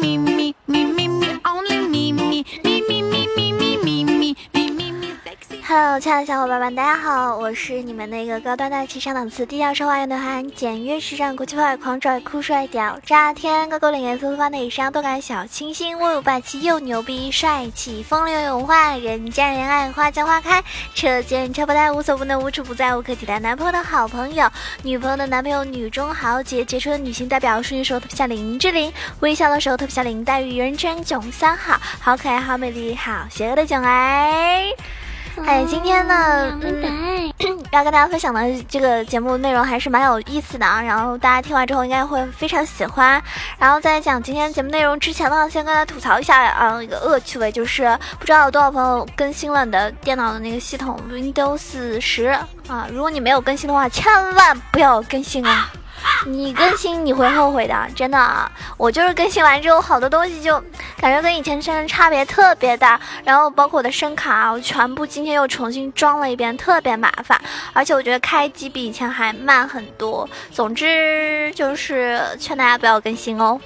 me, me. 亲爱的小伙伴们，大家好，我是你们那个高端大气上档次、低调奢华有内涵、简约时尚、国际范儿、狂拽酷帅屌炸天、高高冷颜色发内伤、动感小清新、威武霸气又牛逼、帅气风流有文化、人见人爱、花见花开、车见车爆胎、无所不能、无处不在、无可替代男朋友的好朋友、女朋友的男朋友、女中豪杰、杰出的女性代表、淑女时候特别像林志玲、微笑的时候特别像林黛玉、人称囧三好、好可爱、好美丽、好邪恶的囧儿。哎，今天呢，嗯，要跟大家分享的这个节目内容还是蛮有意思的啊。然后大家听完之后应该会非常喜欢。然后在讲今天节目内容之前呢，先跟大家吐槽一下啊，一个恶趣味，就是不知道有多少朋友更新了你的电脑的那个系统 Windows 十啊。如果你没有更新的话，千万不要更新啊。你更新你会后悔的，真的啊。我就是更新完之后，好多东西就感觉跟以前真的差别特别大。然后包括我的声卡，我全部今天又重新装了一遍，特别麻烦。而且我觉得开机比以前还慢很多。总之就是劝大家不要更新哦。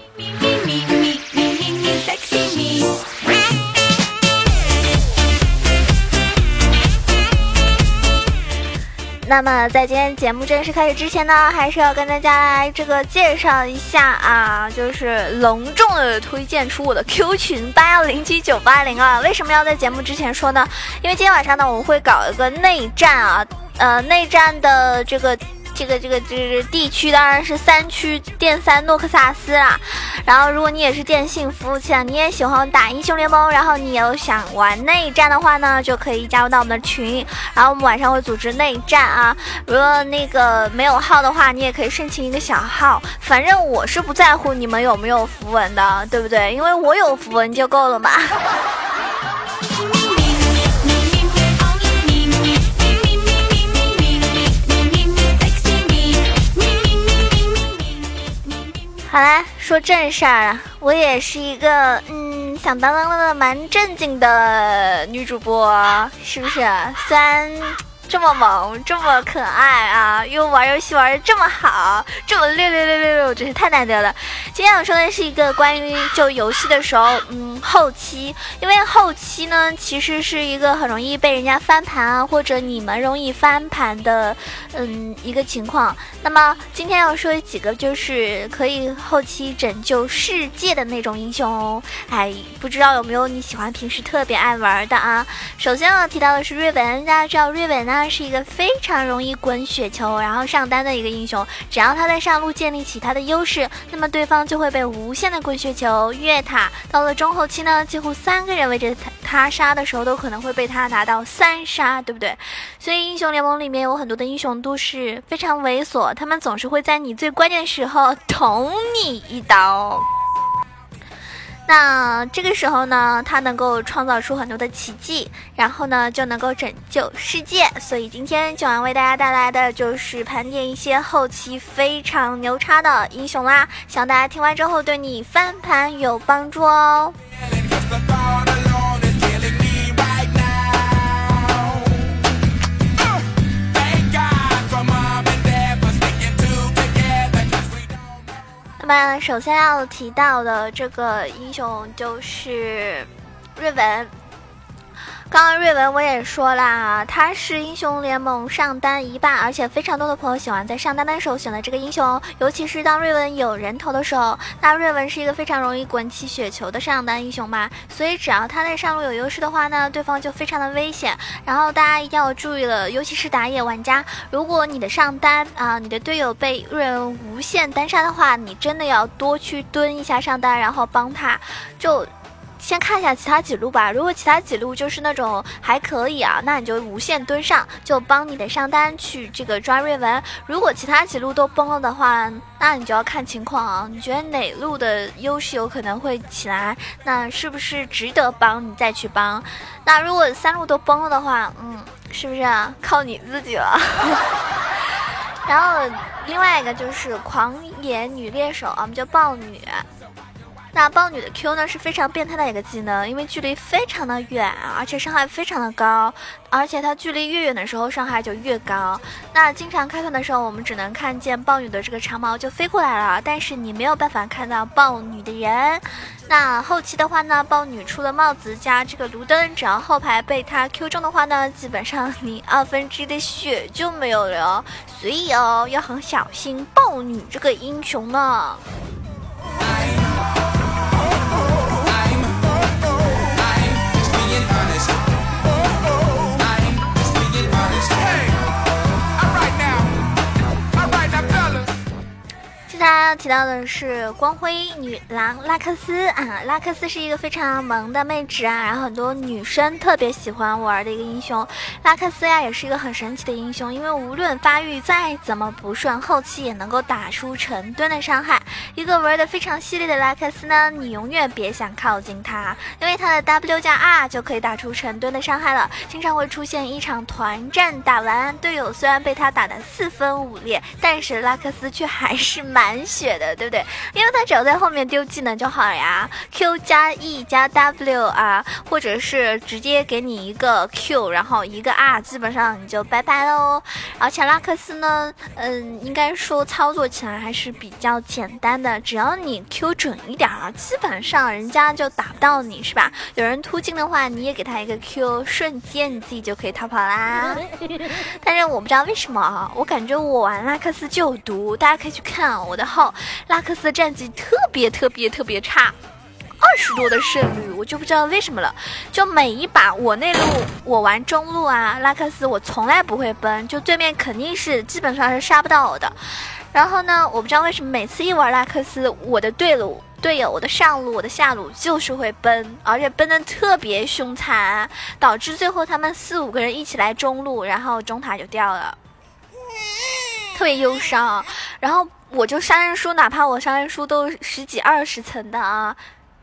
那么在今天节目正式开始之前呢，还是要跟大家来这个介绍一下啊，就是隆重的推荐出我的 Q 群八幺零七九八零啊。为什么要在节目之前说呢？因为今天晚上呢，我们会搞一个内战啊，呃，内战的这个。这个这个这地区当然是三区电三诺克萨斯啦。然后，如果你也是电信服务器啊，你也喜欢打英雄联盟，然后你有想玩内战的话呢，就可以加入到我们的群。然后我们晚上会组织内战啊。如果那个没有号的话，你也可以申请一个小号。反正我是不在乎你们有没有符文的，对不对？因为我有符文就够了嘛。好啦，说正事儿啊，我也是一个嗯响当当的蛮正经的女主播，是不是？虽然。这么萌，这么可爱啊！又玩游戏玩的这么好，这么六六六六六，真是太难得了。今天我说的是一个关于就游戏的时候，嗯，后期，因为后期呢，其实是一个很容易被人家翻盘啊，或者你们容易翻盘的，嗯，一个情况。那么今天要说几个就是可以后期拯救世界的那种英雄哦。哎，不知道有没有你喜欢平时特别爱玩的啊？首先要提到的是瑞文，大家知道瑞文呢？他是一个非常容易滚雪球，然后上单的一个英雄。只要他在上路建立起他的优势，那么对方就会被无限的滚雪球越塔。到了中后期呢，几乎三个人围着他他杀的时候，都可能会被他拿到三杀，对不对？所以英雄联盟里面有很多的英雄都是非常猥琐，他们总是会在你最关键的时候捅你一刀。那这个时候呢，他能够创造出很多的奇迹，然后呢就能够拯救世界。所以今天就要为大家带来的就是盘点一些后期非常牛叉的英雄啦，希望大家听完之后对你翻盘有帮助哦。首先要提到的这个英雄就是瑞文。刚刚瑞文我也说啦，他是英雄联盟上单一霸，而且非常多的朋友喜欢在上单的时候选择这个英雄，尤其是当瑞文有人头的时候。那瑞文是一个非常容易滚起雪球的上单英雄嘛，所以只要他在上路有优势的话呢，对方就非常的危险。然后大家一定要注意了，尤其是打野玩家，如果你的上单啊，你的队友被瑞文无限单杀的话，你真的要多去蹲一下上单，然后帮他，就。先看一下其他几路吧，如果其他几路就是那种还可以啊，那你就无限蹲上，就帮你的上单去这个抓瑞文。如果其他几路都崩了的话，那你就要看情况啊。你觉得哪路的优势有可能会起来？那是不是值得帮你再去帮？那如果三路都崩了的话，嗯，是不是靠你自己了？然后另外一个就是狂野女猎手，我们叫豹女。那豹女的 Q 呢是非常变态的一个技能，因为距离非常的远，而且伤害非常的高，而且它距离越远的时候伤害就越高。那经常开团的时候，我们只能看见豹女的这个长矛就飞过来了，但是你没有办法看到豹女的人。那后期的话呢，豹女出了帽子加这个卢灯，只要后排被她 Q 中的话呢，基本上你二分之一的血就没有了，所以哦要很小心豹女这个英雄呢。提到的是光辉女郎拉克斯啊，拉克斯是一个非常萌的妹纸啊，然后很多女生特别喜欢玩的一个英雄。拉克斯呀，也是一个很神奇的英雄，因为无论发育再怎么不顺，后期也能够打出成吨的伤害。一个玩的非常犀利的拉克斯呢，你永远别想靠近他，因为他的 W 加 R 就可以打出成吨的伤害了。经常会出现一场团战打完，队友虽然被他打的四分五裂，但是拉克斯却还是满。血对不对？因为他只要在后面丢技能就好了呀，Q 加 E 加 W 啊，或者是直接给你一个 Q，然后一个 R，基本上你就拜拜喽。而且拉克斯呢，嗯，应该说操作起来还是比较简单的，只要你 Q 准一点儿，基本上人家就打不到你，是吧？有人突进的话，你也给他一个 Q，瞬间你自己就可以逃跑啦。但是我不知道为什么啊，我感觉我玩拉克斯就有毒，大家可以去看我。的号拉克斯战绩特别特别特别差，二十多的胜率，我就不知道为什么了。就每一把我内路我玩中路啊，拉克斯我从来不会崩，就对面肯定是基本上是杀不到我的。然后呢，我不知道为什么每次一玩拉克斯，我的队路队友我的上路我的下路就是会崩，而且崩的特别凶残，导致最后他们四五个人一起来中路，然后中塔就掉了，特别忧伤。然后。我就杀人书，哪怕我杀人书都十几二十层的啊，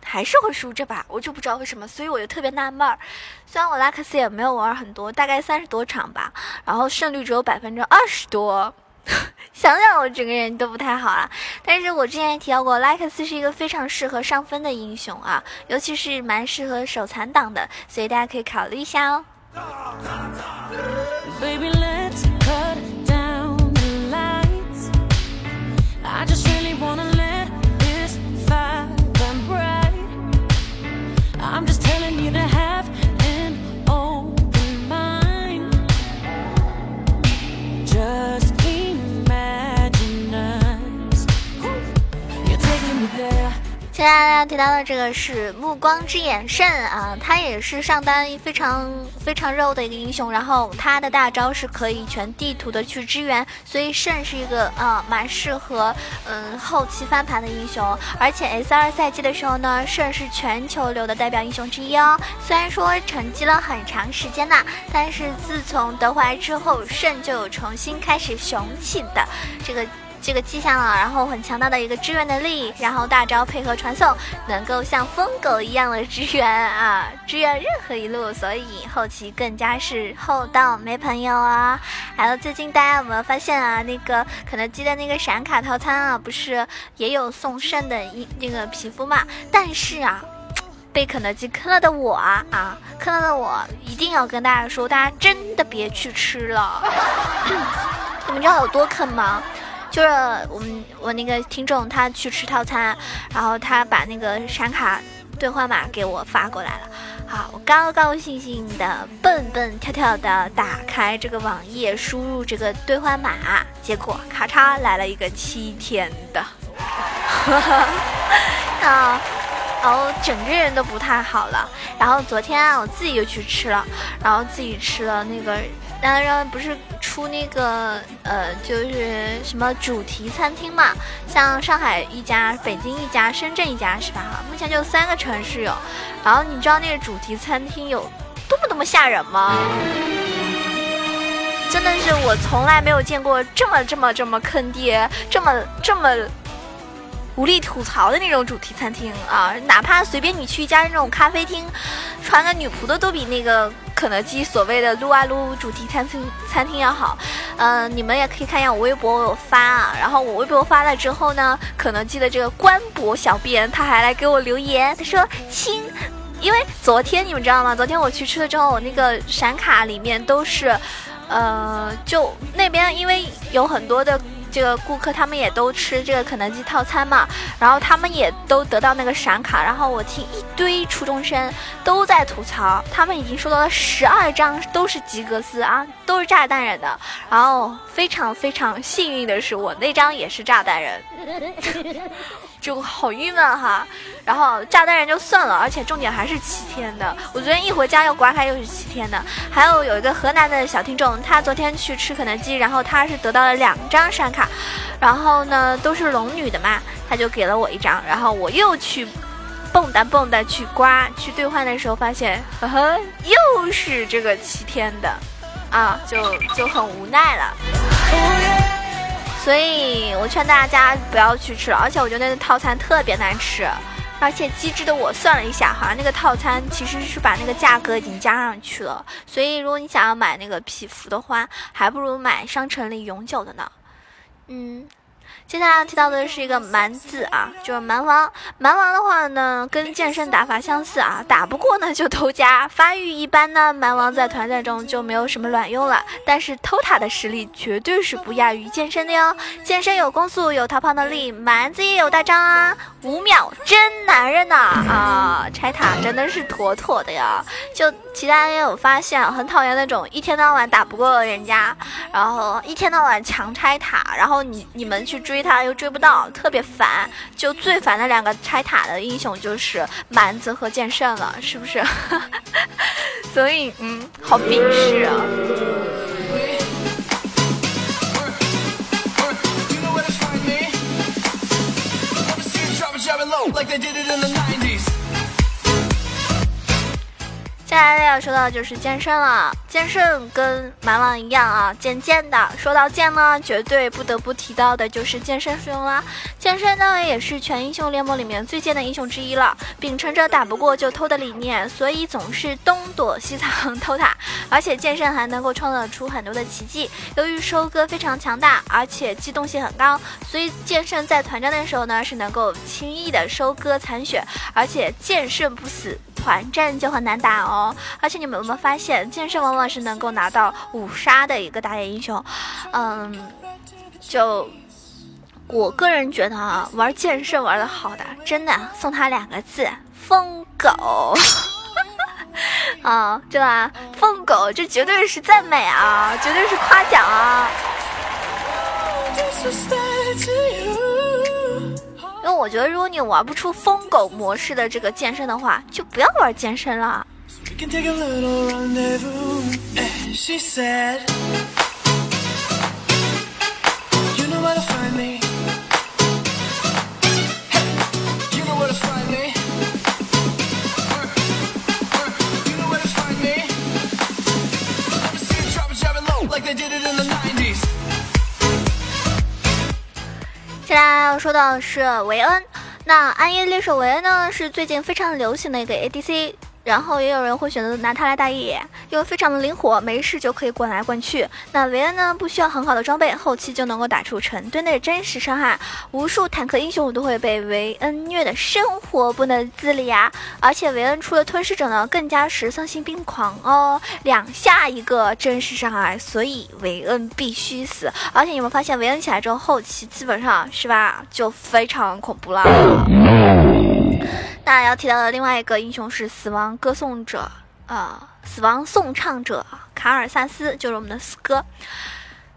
还是会输这把，我就不知道为什么，所以我就特别纳闷儿。虽然我拉克斯也没有玩很多，大概三十多场吧，然后胜率只有百分之二十多，想想我整个人都不太好啊。但是我之前也提到过，拉克斯是一个非常适合上分的英雄啊，尤其是蛮适合手残党的，所以大家可以考虑一下哦。接下来要提到的这个是暮光之眼圣啊，他也是上单非常非常肉的一个英雄，然后他的大招是可以全地图的去支援，所以圣是一个啊蛮适合嗯后期翻盘的英雄，而且 S 二赛季的时候呢，圣是全球流的代表英雄之一哦。虽然说沉寂了很长时间呐，但是自从德怀之后，圣就有重新开始雄起的这个。这个迹象了，然后很强大的一个支援能力，然后大招配合传送，能够像疯狗一样的支援啊，支援任何一路，所以后期更加是厚道没朋友啊。还有最近大家有没有发现啊，那个肯德基的那个闪卡套餐啊，不是也有送肾的一那个皮肤嘛？但是啊，被肯德基坑了的我啊啊，坑了的我一定要跟大家说，大家真的别去吃了。你们知道有多坑吗？就是我们我那个听众，他去吃套餐，然后他把那个闪卡兑换码给我发过来了。好，我高高兴兴的蹦蹦跳跳的打开这个网页，输入这个兑换码，结果咔嚓来了一个七天的，啊，然后整个人都不太好了。然后昨天啊，我自己又去吃了，然后自己吃了那个。当然不是出那个呃，就是什么主题餐厅嘛，像上海一家、北京一家、深圳一家是吧？哈，目前就三个城市有。然后你知道那个主题餐厅有多么多么吓人吗？真的是我从来没有见过这么这么这么坑爹、这么这么无力吐槽的那种主题餐厅啊！哪怕随便你去一家那种咖啡厅，穿个女仆的都比那个。肯德基所谓的撸啊撸主题餐厅餐厅要好。嗯，你们也可以看一下我微博，我有发啊。然后我微博发了之后呢，肯德基的这个官博小编他还来给我留言，他说亲。因为昨天你们知道吗？昨天我去吃了之后，我那个闪卡里面都是，呃，就那边因为有很多的这个顾客，他们也都吃这个肯德基套餐嘛，然后他们也都得到那个闪卡，然后我听一堆初中生都在吐槽，他们已经收到了十二张都是吉格斯啊，都是炸弹人的，然后非常非常幸运的是，我那张也是炸弹人。就好郁闷哈，然后炸弹人就算了，而且重点还是七天的。我昨天一回家又刮开又是七天的。还有有一个河南的小听众，他昨天去吃肯德基，然后他是得到了两张闪卡，然后呢都是龙女的嘛，他就给了我一张，然后我又去蹦跶蹦跶去刮去兑换的时候，发现呵呵又是这个七天的，啊，就就很无奈了。所以我劝大家不要去吃了，而且我觉得那个套餐特别难吃，而且机智的我算了一下，好像那个套餐其实是把那个价格已经加上去了，所以如果你想要买那个皮肤的话，还不如买商城里永久的呢。嗯。接下来提到的是一个蛮字啊，就是蛮王。蛮王的话呢，跟剑圣打法相似啊，打不过呢就偷家。发育一般呢，蛮王在团战中就没有什么卵用了。但是偷塔的实力绝对是不亚于剑圣的哟。剑圣有攻速，有逃跑能力，蛮子也有大招啊，五秒真男人呐啊！拆塔真的是妥妥的呀。就其他人也有发现，很讨厌那种一天到晚打不过人家，然后一天到晚强拆塔，然后你你们去追。追他又追不到，特别烦。就最烦的两个拆塔的英雄就是蛮子和剑圣了，是不是？所以，嗯，好鄙视啊。接下来要说到就是剑圣了，剑圣跟蛮王一样啊，剑剑的。说到剑呢，绝对不得不提到的就是剑圣使用啦。剑圣呢也是全英雄联盟里面最贱的英雄之一了，秉承着打不过就偷的理念，所以总是东躲西藏偷塔。而且剑圣还能够创造出很多的奇迹。由于收割非常强大，而且机动性很高，所以剑圣在团战的时候呢是能够轻易的收割残血，而且剑圣不死。团战就很难打哦，而且你们有没有发现，剑圣往往是能够拿到五杀的一个打野英雄？嗯，就我个人觉得啊，玩剑圣玩的好的，真的送他两个字：疯狗。啊，对吧？疯狗，这绝对是赞美啊，绝对是夸奖啊。因为我觉得，如果你玩不出疯狗模式的这个剑圣的话，就不要玩剑圣了。接下来要说到的是维恩，那暗夜猎手维恩呢是最近非常流行的一个 ADC，然后也有人会选择拿它来打野，因为非常的灵活，没事就可以滚来滚去。那维恩呢不需要很好的装备，后期就能够打出成吨的真实伤害，无数坦克英雄都会被维恩虐的生活不能自理啊！而且维恩出了吞噬者呢，更加是丧心病狂哦，两下一个真实伤害，所以维恩必须死。而且你们发现维恩起来之后，后期基本上是吧，就非常恐怖了。那要提到的另外一个英雄是死亡歌颂者，呃，死亡颂唱者卡尔萨斯，就是我们的死哥。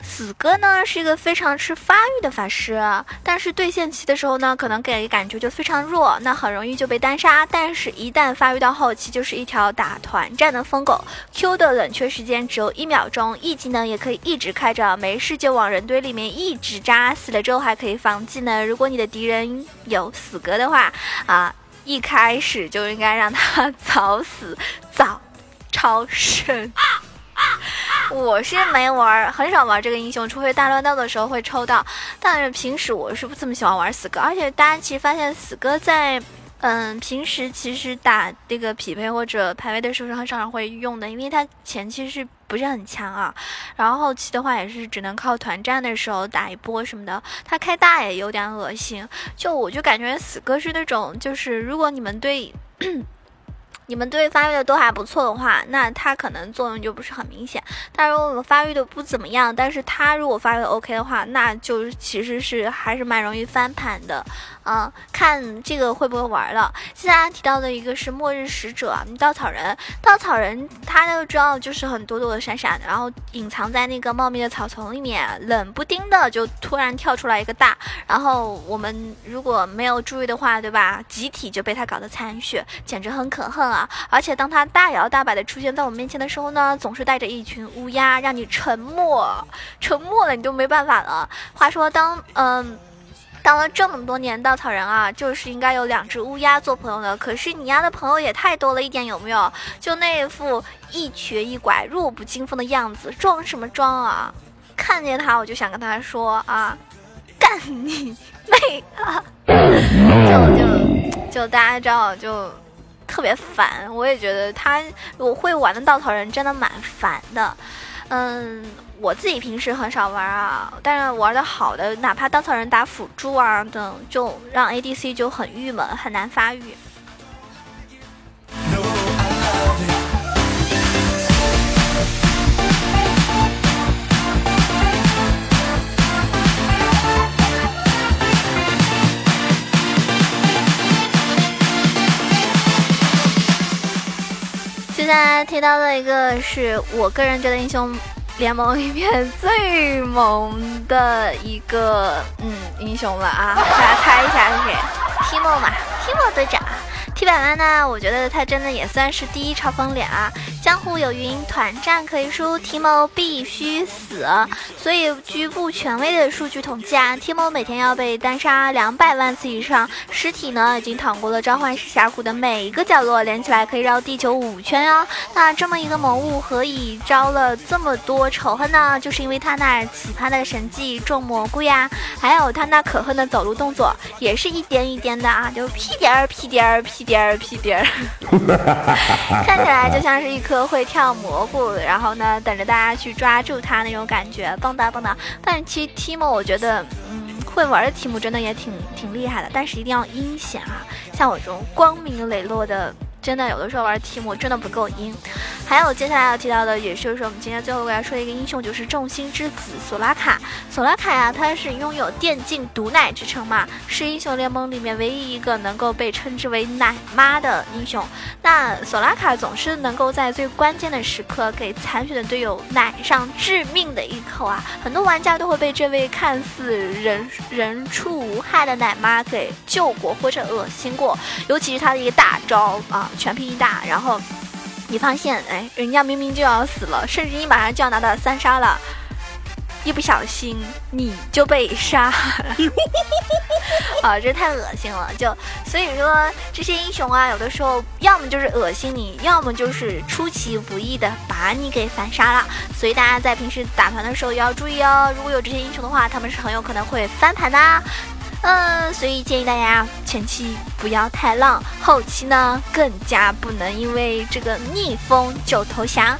死哥呢是一个非常吃发育的法师，但是对线期的时候呢，可能给人感觉就非常弱，那很容易就被单杀。但是，一旦发育到后期，就是一条打团战的疯狗。Q 的冷却时间只有一秒钟，E 技能也可以一直开着，没事就往人堆里面一直扎，死了之后还可以放技能。如果你的敌人有死哥的话，啊，一开始就应该让他早死早超生。我是没玩，很少玩这个英雄，除非大乱斗的时候会抽到。但是平时我是不怎么喜欢玩死哥，而且大家其实发现死哥在嗯，平时其实打这个匹配或者排位的时候是很少人会用的，因为它前期是不是很强啊？然后后期的话也是只能靠团战的时候打一波什么的。他开大也有点恶心，就我就感觉死哥是那种，就是如果你们对。你们对发育的都还不错的话，那它可能作用就不是很明显。但如果我们发育的不怎么样，但是它如果发育 OK 的话，那就其实是还是蛮容易翻盘的。嗯，看这个会不会玩了。接下来提到的一个是末日使者，稻草人。稻草人他都知道就是很躲躲闪闪，然后隐藏在那个茂密的草丛里面，冷不丁的就突然跳出来一个大，然后我们如果没有注意的话，对吧？集体就被他搞得残血，简直很可恨啊！而且当他大摇大摆的出现在我面前的时候呢，总是带着一群乌鸦，让你沉默，沉默了你就没办法了。话说当嗯。当了这么多年稻草人啊，就是应该有两只乌鸦做朋友的。可是你丫的朋友也太多了一点，有没有？就那副一瘸一拐、弱不禁风的样子，装什么装啊？看见他我就想跟他说啊，干你妹啊！就就就大家知道，就特别烦。我也觉得他我会玩的稻草人真的蛮烦的，嗯。我自己平时很少玩啊，但是玩的好的，哪怕稻草人打辅助啊等，就让 ADC 就很郁闷，很难发育。下来提到的一个是我个人觉得英雄。联盟里面最萌的一个嗯英雄了啊，大家猜一下是谁？Timo 嘛，Timo 队长。T 百万呢？我觉得他真的也算是第一嘲讽脸啊！江湖有云，团战可以输，Timo 必须死。所以据不权威的数据统计啊，Timo 每天要被单杀两百万次以上，尸体呢已经躺过了召唤师峡谷的每一个角落，连起来可以绕地球五圈哦。那这么一个萌物，何以招了这么多仇恨呢？就是因为他那奇葩的神技种蘑菇呀，还有他那可恨的走路动作，也是一颠一颠的啊，就屁颠儿屁颠儿屁。颠儿屁颠儿，看起来就像是一颗会跳蘑菇，然后呢，等着大家去抓住它那种感觉，蹦跶蹦跶。但其实提莫我觉得，嗯，会玩的提莫真的也挺挺厉害的，但是一定要阴险啊，像我这种光明磊落的。真的有的时候玩提莫真的不够阴，还有接下来要提到的，也就是我们今天最后我要说的一个英雄，就是众星之子索拉卡。索拉卡呀，他是拥有电竞毒奶之称嘛，是英雄联盟里面唯一一个能够被称之为奶妈的英雄。那索拉卡总是能够在最关键的时刻给残血的队友奶上致命的一口啊！很多玩家都会被这位看似人人畜无害的奶妈给救过或者恶心过，尤其是他的一个大招啊！全屏一打，然后你发现，哎，人家明明就要死了，甚至你马上就要拿到三杀了，一不小心你就被杀，啊，这太恶心了！就所以说，这些英雄啊，有的时候要么就是恶心你，要么就是出其不意的把你给反杀了。所以大家在平时打团的时候也要注意哦，如果有这些英雄的话，他们是很有可能会翻盘的。嗯，所以建议大家前期不要太浪，后期呢更加不能因为这个逆风就投降。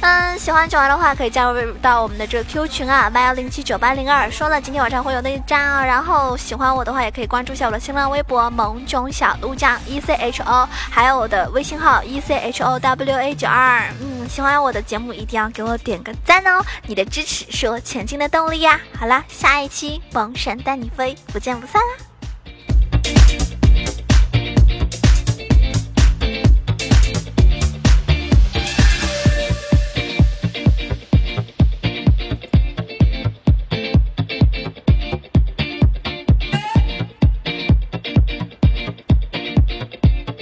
嗯，喜欢九儿的话可以加入到我们的这个 Q 群啊，八幺零七九八零二。说了今天晚上会有内战啊，然后喜欢我的话也可以关注一下我的新浪微博萌囧小鹿酱 E C H O，还有我的微信号 E C H O W A 九二。嗯，喜欢我的节目一定要给我点个赞哦，你的支持是我前进的动力呀。好了，下一期萌神带你飞，不见不散啦。